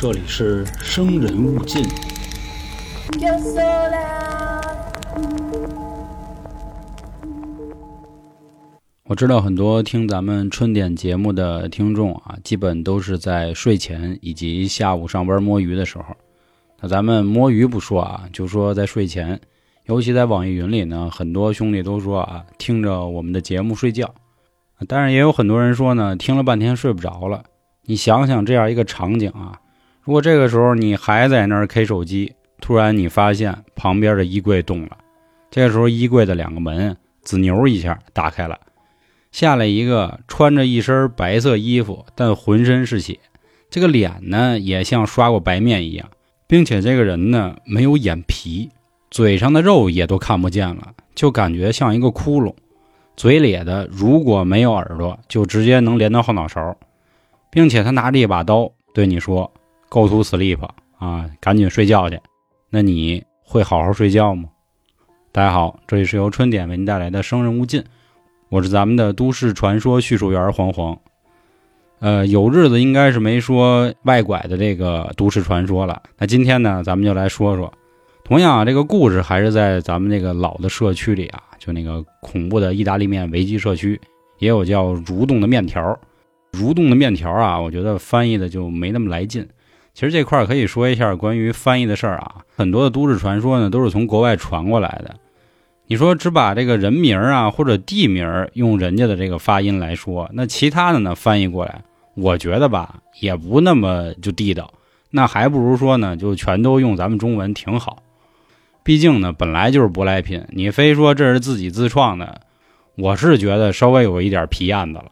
这里是生人勿近。我知道很多听咱们春点节目的听众啊，基本都是在睡前以及下午上班摸鱼的时候。那咱们摸鱼不说啊，就说在睡前，尤其在网易云里呢，很多兄弟都说啊，听着我们的节目睡觉。当然也有很多人说呢，听了半天睡不着了。你想想这样一个场景啊，如果这个时候你还在那儿 K 手机，突然你发现旁边的衣柜动了，这个时候衣柜的两个门子牛一下打开了，下来一个穿着一身白色衣服，但浑身是血，这个脸呢也像刷过白面一样，并且这个人呢没有眼皮，嘴上的肉也都看不见了，就感觉像一个窟窿。嘴咧的，如果没有耳朵，就直接能连到后脑勺，并且他拿着一把刀对你说：“Go to sleep 啊，赶紧睡觉去。”那你会好好睡觉吗？大家好，这里是由春点为您带来的《生人勿近》，我是咱们的都市传说叙述员黄黄。呃，有日子应该是没说外拐的这个都市传说了。那今天呢，咱们就来说说，同样啊，这个故事还是在咱们这个老的社区里啊，就那个恐怖的意大利面维基社区，也有叫蠕动的面条。蠕动的面条啊，我觉得翻译的就没那么来劲。其实这块儿可以说一下关于翻译的事儿啊，很多的都市传说呢都是从国外传过来的。你说只把这个人名啊或者地名用人家的这个发音来说，那其他的呢翻译过来，我觉得吧也不那么就地道。那还不如说呢，就全都用咱们中文挺好。毕竟呢本来就是舶来品，你非说这是自己自创的，我是觉得稍微有一点皮样子了。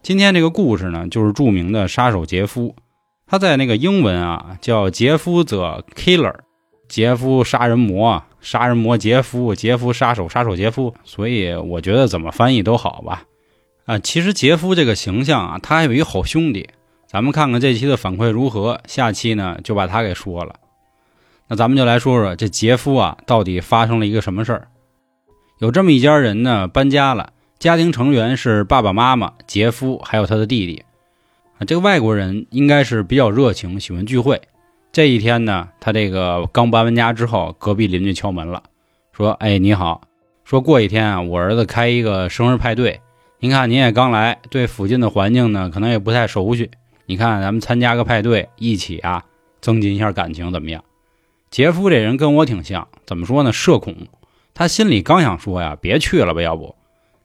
今天这个故事呢，就是著名的杀手杰夫。他在那个英文啊叫杰夫 the killer，杰夫杀人魔，杀人魔杰夫，杰夫杀手，杀手杰夫。所以我觉得怎么翻译都好吧。啊，其实杰夫这个形象啊，他还有一好兄弟。咱们看看这期的反馈如何，下期呢就把他给说了。那咱们就来说说这杰夫啊，到底发生了一个什么事儿？有这么一家人呢，搬家了。家庭成员是爸爸妈妈、杰夫还有他的弟弟。啊，这个外国人应该是比较热情，喜欢聚会。这一天呢，他这个刚搬完家之后，隔壁邻居敲门了，说：“哎，你好，说过一天啊，我儿子开一个生日派对，您看您也刚来，对附近的环境呢可能也不太熟悉。你看咱们参加个派对，一起啊增进一下感情，怎么样？”杰夫这人跟我挺像，怎么说呢？社恐。他心里刚想说呀，别去了吧，要不？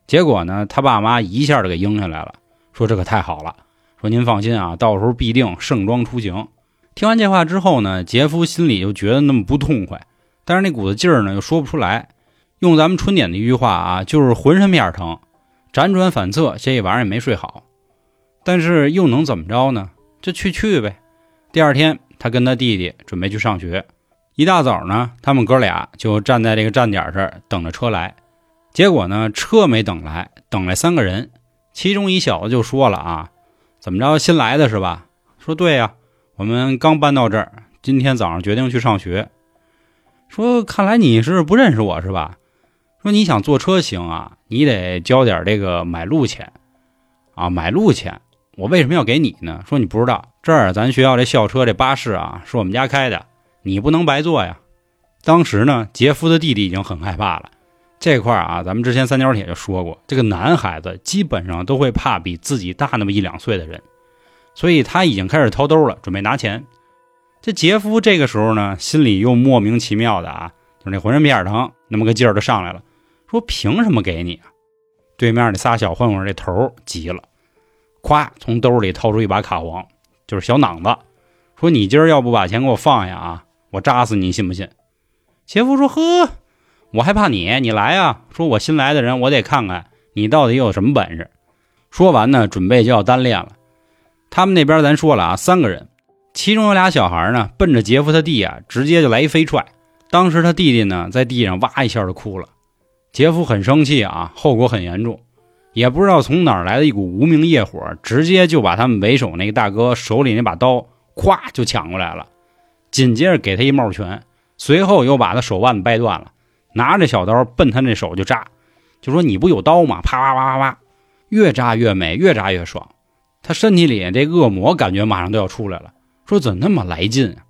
结果呢，他爸妈一下就给应下来了，说这可太好了，说您放心啊，到时候必定盛装出行。听完这话之后呢，杰夫心里就觉得那么不痛快，但是那股子劲儿呢又说不出来。用咱们春点的一句话啊，就是浑身面疼，辗转反侧，这一晚上也没睡好。但是又能怎么着呢？就去去呗。第二天，他跟他弟弟准备去上学，一大早呢，他们哥俩就站在这个站点这儿等着车来。结果呢，车没等来，等来三个人，其中一小子就说了啊，怎么着新来的是吧？说对呀，我们刚搬到这儿，今天早上决定去上学。说看来你是不认识我是吧？说你想坐车行啊，你得交点这个买路钱啊，买路钱，我为什么要给你呢？说你不知道，这儿咱学校这校车这巴士啊，是我们家开的，你不能白坐呀。当时呢，杰夫的弟弟已经很害怕了。这块儿啊，咱们之前三角铁就说过，这个男孩子基本上都会怕比自己大那么一两岁的人，所以他已经开始掏兜了，准备拿钱。这杰夫这个时候呢，心里又莫名其妙的啊，就是那浑身皮眼疼，那么个劲儿就上来了，说凭什么给你啊？对面那仨小混混这头急了，咵从兜里掏出一把卡簧，就是小囊子，说你今儿要不把钱给我放下啊，我扎死你，信不信？杰夫说呵。我还怕你，你来啊！说我新来的人，我得看看你到底有什么本事。说完呢，准备就要单练了。他们那边咱说了啊，三个人，其中有俩小孩呢，奔着杰夫他弟啊，直接就来一飞踹。当时他弟弟呢，在地上哇一下就哭了。杰夫很生气啊，后果很严重，也不知道从哪儿来的一股无名业火，直接就把他们为首那个大哥手里那把刀，咵就抢过来了，紧接着给他一帽拳，随后又把他手腕掰断了。拿着小刀奔他那手就扎，就说你不有刀吗？啪啪啪啪啪，越扎越美，越扎越爽。他身体里这恶魔感觉马上都要出来了，说怎那么来劲啊？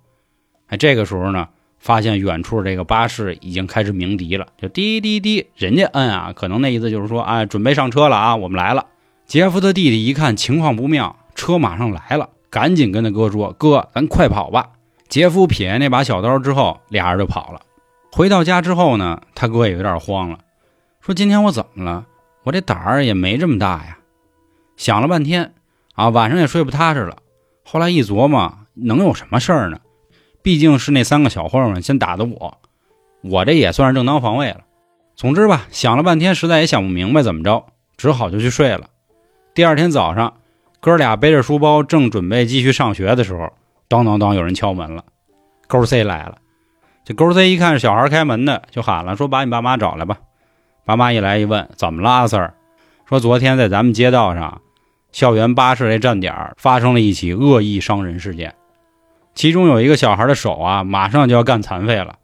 哎，这个时候呢，发现远处这个巴士已经开始鸣笛了，就滴滴滴，人家摁啊，可能那意思就是说，哎，准备上车了啊，我们来了。杰夫的弟弟一看情况不妙，车马上来了，赶紧跟他哥说：“哥，咱快跑吧！”杰夫撇下那把小刀之后，俩人就跑了。回到家之后呢，他哥也有点慌了，说：“今天我怎么了？我这胆儿也没这么大呀。”想了半天，啊，晚上也睡不踏实了。后来一琢磨，能有什么事儿呢？毕竟是那三个小混混先打的我，我这也算是正当防卫了。总之吧，想了半天，实在也想不明白怎么着，只好就去睡了。第二天早上，哥俩背着书包，正准备继续上学的时候，当当当，有人敲门了。勾 C 来了，这勾 C 一看是小孩开门的，就喊了，说：“把你爸妈找来吧。”爸妈一来一问，怎么了，阿 Sir？说昨天在咱们街道上，校园巴士这站点发生了一起恶意伤人事件，其中有一个小孩的手啊，马上就要干残废了。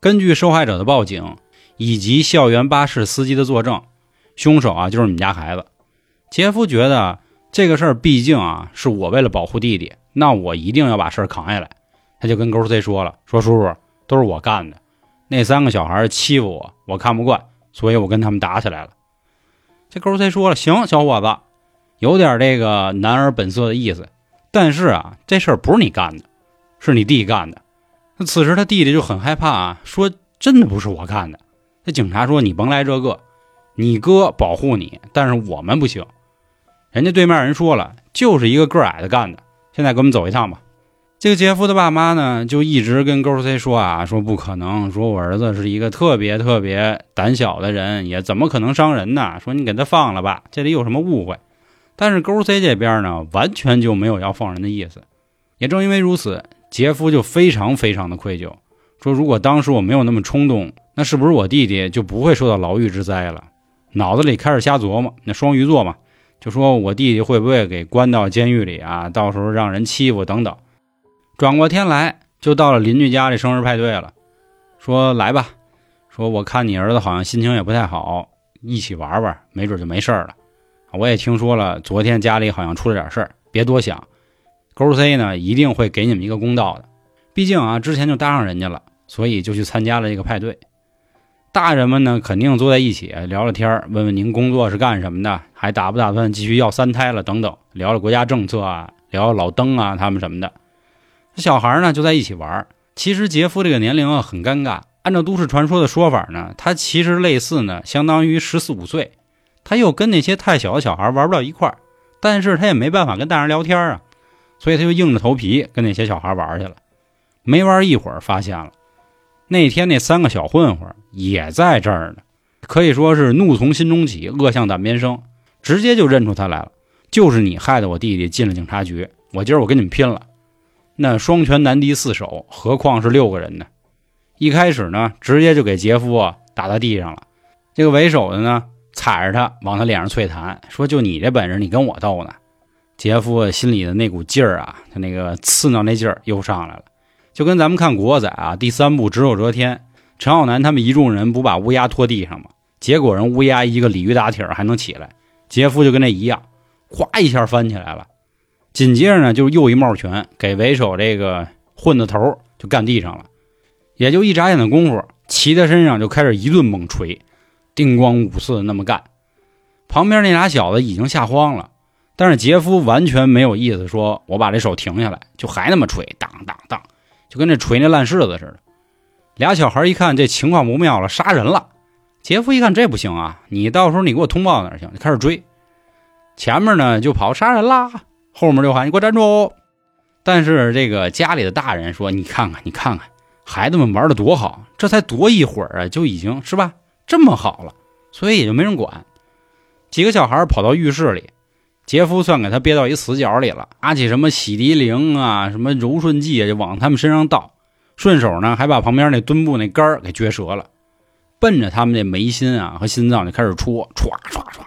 根据受害者的报警以及校园巴士司机的作证，凶手啊就是你们家孩子。杰夫觉得这个事儿毕竟啊是我为了保护弟弟，那我一定要把事儿扛下来。他就跟勾 C 说了：“说叔叔都是我干的，那三个小孩欺负我，我看不惯，所以我跟他们打起来了。”这勾 C 说了：“行，小伙子，有点这个男儿本色的意思，但是啊，这事儿不是你干的，是你弟干的。”那此时他弟弟就很害怕啊，说：“真的不是我干的。”那警察说：“你甭来这个，你哥保护你，但是我们不行。”人家对面人说了，就是一个个矮的干的。现在跟我们走一趟吧。这个杰夫的爸妈呢，就一直跟勾 C 说啊，说不可能，说我儿子是一个特别特别胆小的人，也怎么可能伤人呢？说你给他放了吧，这里有什么误会？但是勾 C 这边呢，完全就没有要放人的意思。也正因为如此，杰夫就非常非常的愧疚，说如果当时我没有那么冲动，那是不是我弟弟就不会受到牢狱之灾了？脑子里开始瞎琢磨，那双鱼座嘛。就说我弟弟会不会给关到监狱里啊？到时候让人欺负等等。转过天来，就到了邻居家这生日派对了。说来吧，说我看你儿子好像心情也不太好，一起玩玩，没准就没事了。我也听说了，昨天家里好像出了点事儿，别多想。勾 C 呢一定会给你们一个公道的，毕竟啊之前就搭上人家了，所以就去参加了这个派对。大人们呢，肯定坐在一起聊聊天问问您工作是干什么的，还打不打算继续要三胎了等等，聊聊国家政策啊，聊聊老登啊他们什么的。小孩呢就在一起玩。其实杰夫这个年龄啊很尴尬，按照都市传说的说法呢，他其实类似呢，相当于十四五岁，他又跟那些太小的小孩玩不到一块儿，但是他也没办法跟大人聊天啊，所以他就硬着头皮跟那些小孩玩去了。没玩一会儿，发现了。那天那三个小混混也在这儿呢，可以说是怒从心中起，恶向胆边生，直接就认出他来了。就是你害得我弟弟进了警察局，我今儿我跟你们拼了！那双拳难敌四手，何况是六个人呢？一开始呢，直接就给杰夫啊打到地上了。这个为首的呢，踩着他往他脸上啐痰，说：“就你这本事，你跟我斗呢？”杰夫心里的那股劲儿啊，他那个刺挠那劲儿又上来了。就跟咱们看《古惑仔》啊，第三部《只手遮天》，陈浩南他们一众人不把乌鸦拖地上吗？结果人乌鸦一个鲤鱼打挺还能起来，杰夫就跟那一样，咵一下翻起来了。紧接着呢，就又一帽拳给为首这个混子头就干地上了。也就一眨眼的功夫，骑他身上就开始一顿猛锤，叮咣五四那么干。旁边那俩小子已经吓慌了，但是杰夫完全没有意思，说我把这手停下来，就还那么锤，当当当。就跟这锤那烂柿子似的，俩小孩一看这情况不妙了，杀人了。杰夫一看这不行啊，你到时候你给我通报哪行？就开始追，前面呢就跑杀人啦，后面就喊你给我站住。但是这个家里的大人说，你看看你看看，孩子们玩的多好，这才多一会儿啊，就已经是吧这么好了，所以也就没人管。几个小孩跑到浴室里。杰夫算给他憋到一死角里了，拿起什么洗涤灵啊、什么柔顺剂啊，就往他们身上倒，顺手呢还把旁边那墩布那杆给撅折了，奔着他们那眉心啊和心脏就开始戳，歘歘歘。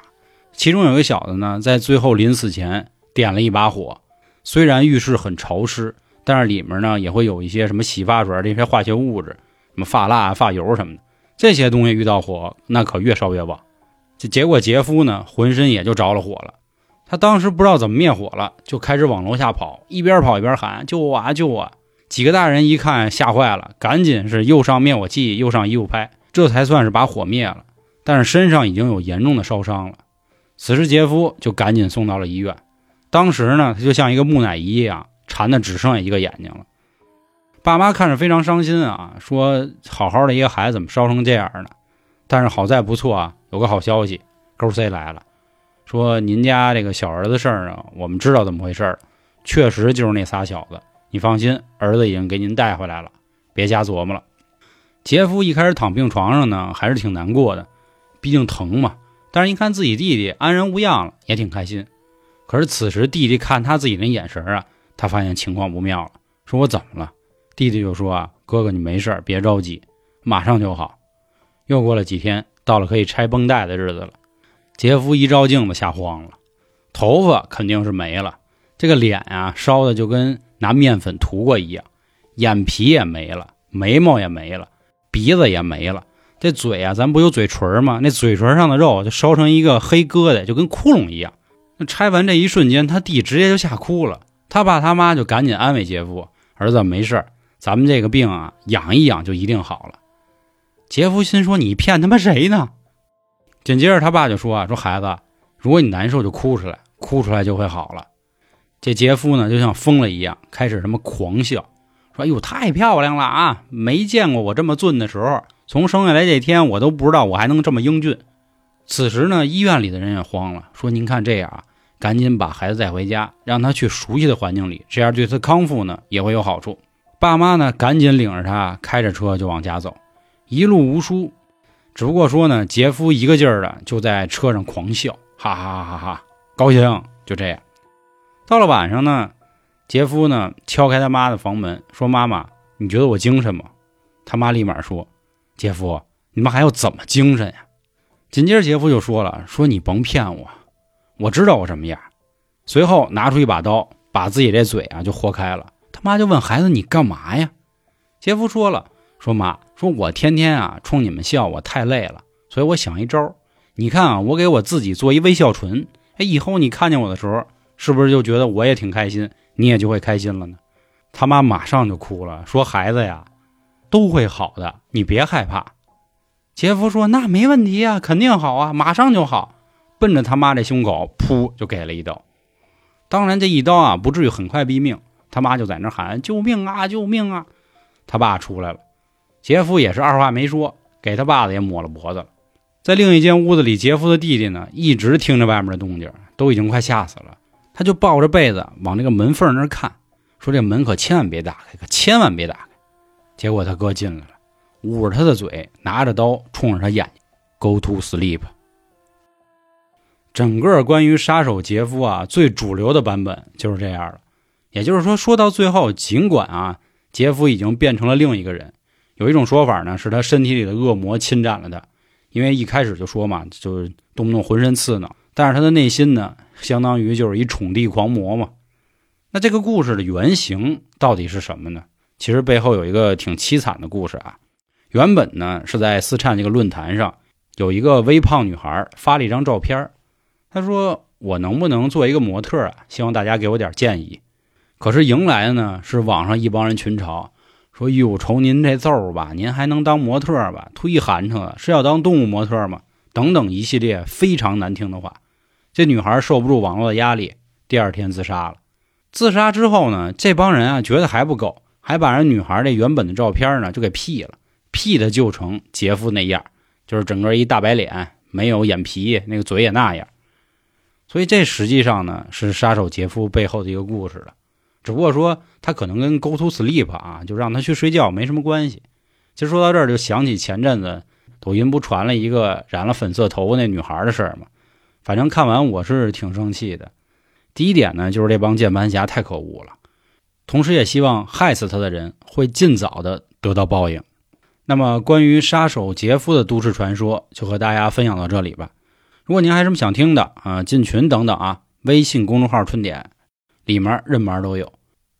其中有个小子呢，在最后临死前点了一把火，虽然浴室很潮湿，但是里面呢也会有一些什么洗发水这些化学物质，什么发蜡、发油什么的，这些东西遇到火，那可越烧越旺。这结果杰夫呢浑身也就着了火了。他当时不知道怎么灭火了，就开始往楼下跑，一边跑一边喊：“救我啊！救我！”几个大人一看吓坏了，赶紧是又上灭火器，又上衣服拍，这才算是把火灭了。但是身上已经有严重的烧伤了。此时杰夫就赶紧送到了医院。当时呢，他就像一个木乃伊一样，馋的只剩下一个眼睛了。爸妈看着非常伤心啊，说：“好好的一个孩子怎么烧成这样呢？”但是好在不错啊，有个好消息，勾 C 来了，说：“您家这个小儿子事儿呢，我们知道怎么回事儿，确实就是那仨小子。你放心，儿子已经给您带回来了，别瞎琢磨了。”杰夫一开始躺病床上呢，还是挺难过的，毕竟疼嘛。但是，一看自己弟弟安然无恙了，也挺开心。可是此时，弟弟看他自己那眼神啊，他发现情况不妙了，说：“我怎么了？”弟弟就说：“啊，哥哥，你没事别着急，马上就好。”又过了几天，到了可以拆绷带的日子了。杰夫一照镜子，吓慌了，头发肯定是没了，这个脸啊烧的就跟拿面粉涂过一样，眼皮也没了，眉毛也没了，鼻子也没了，这嘴啊，咱不有嘴唇吗？那嘴唇上的肉就烧成一个黑疙瘩，就跟窟窿一样。那拆完这一瞬间，他弟直接就吓哭了，他爸他妈就赶紧安慰杰夫：“儿子没事咱们这个病啊，养一养就一定好了。”杰夫心说：“你骗他妈谁呢？”紧接着他爸就说：“啊，说孩子，如果你难受就哭出来，哭出来就会好了。”这杰夫呢就像疯了一样，开始什么狂笑，说：“哎呦，太漂亮了啊！没见过我这么俊的时候，从生下来这天我都不知道我还能这么英俊。”此时呢，医院里的人也慌了，说：“您看这样啊，赶紧把孩子带回家，让他去熟悉的环境里，这样对他康复呢也会有好处。”爸妈呢赶紧领着他开着车就往家走。一路无书，只不过说呢，杰夫一个劲儿的就在车上狂笑，哈哈哈哈哈，高兴。就这样，到了晚上呢，杰夫呢敲开他妈的房门，说：“妈妈，你觉得我精神吗？”他妈立马说：“杰夫，你们还要怎么精神呀？”紧接着杰夫就说了：“说你甭骗我，我知道我什么样。”随后拿出一把刀，把自己这嘴啊就豁开了。他妈就问孩子：“你干嘛呀？”杰夫说了。说妈，说我天天啊冲你们笑，我太累了，所以我想一招。你看啊，我给我自己做一微笑唇，哎，以后你看见我的时候，是不是就觉得我也挺开心，你也就会开心了呢？他妈马上就哭了，说孩子呀，都会好的，你别害怕。杰夫说那没问题啊，肯定好啊，马上就好。奔着他妈这胸口，噗就给了一刀。当然这一刀啊，不至于很快毙命。他妈就在那喊救命啊，救命啊！他爸出来了。杰夫也是二话没说，给他爸子也抹了脖子了。在另一间屋子里，杰夫的弟弟呢，一直听着外面的动静，都已经快吓死了。他就抱着被子往那个门缝那看，说：“这门可千万别打开，可千万别打开。”结果他哥进来了，捂着他的嘴，拿着刀冲着他眼睛，“Go to sleep。”整个关于杀手杰夫啊，最主流的版本就是这样了。也就是说，说到最后，尽管啊，杰夫已经变成了另一个人。有一种说法呢，是他身体里的恶魔侵占了他，因为一开始就说嘛，就是动不动浑身刺挠。但是他的内心呢，相当于就是一宠帝狂魔嘛。那这个故事的原型到底是什么呢？其实背后有一个挺凄惨的故事啊。原本呢是在四颤这个论坛上，有一个微胖女孩发了一张照片，她说：“我能不能做一个模特啊？希望大家给我点建议。”可是迎来的呢是网上一帮人群嘲。说哟，瞅您这揍吧，您还能当模特吧？忒寒碜了，是要当动物模特吗？等等一系列非常难听的话。这女孩受不住网络的压力，第二天自杀了。自杀之后呢，这帮人啊觉得还不够，还把人女孩这原本的照片呢就给 P 了屁的就成杰夫那样，就是整个一大白脸，没有眼皮，那个嘴也那样。所以这实际上呢是杀手杰夫背后的一个故事了。只不过说他可能跟 Go to sleep 啊，就让他去睡觉没什么关系。其实说到这儿，就想起前阵子抖音不传了一个染了粉色头发那女孩的事儿吗？反正看完我是挺生气的。第一点呢，就是这帮键盘侠太可恶了，同时也希望害死他的人会尽早的得到报应。那么关于杀手杰夫的都市传说，就和大家分享到这里吧。如果您还有什么想听的啊，进群等等啊，微信公众号春点里面任门都有。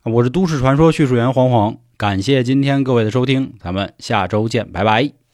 我是都市传说叙述员黄黄，感谢今天各位的收听，咱们下周见，拜拜。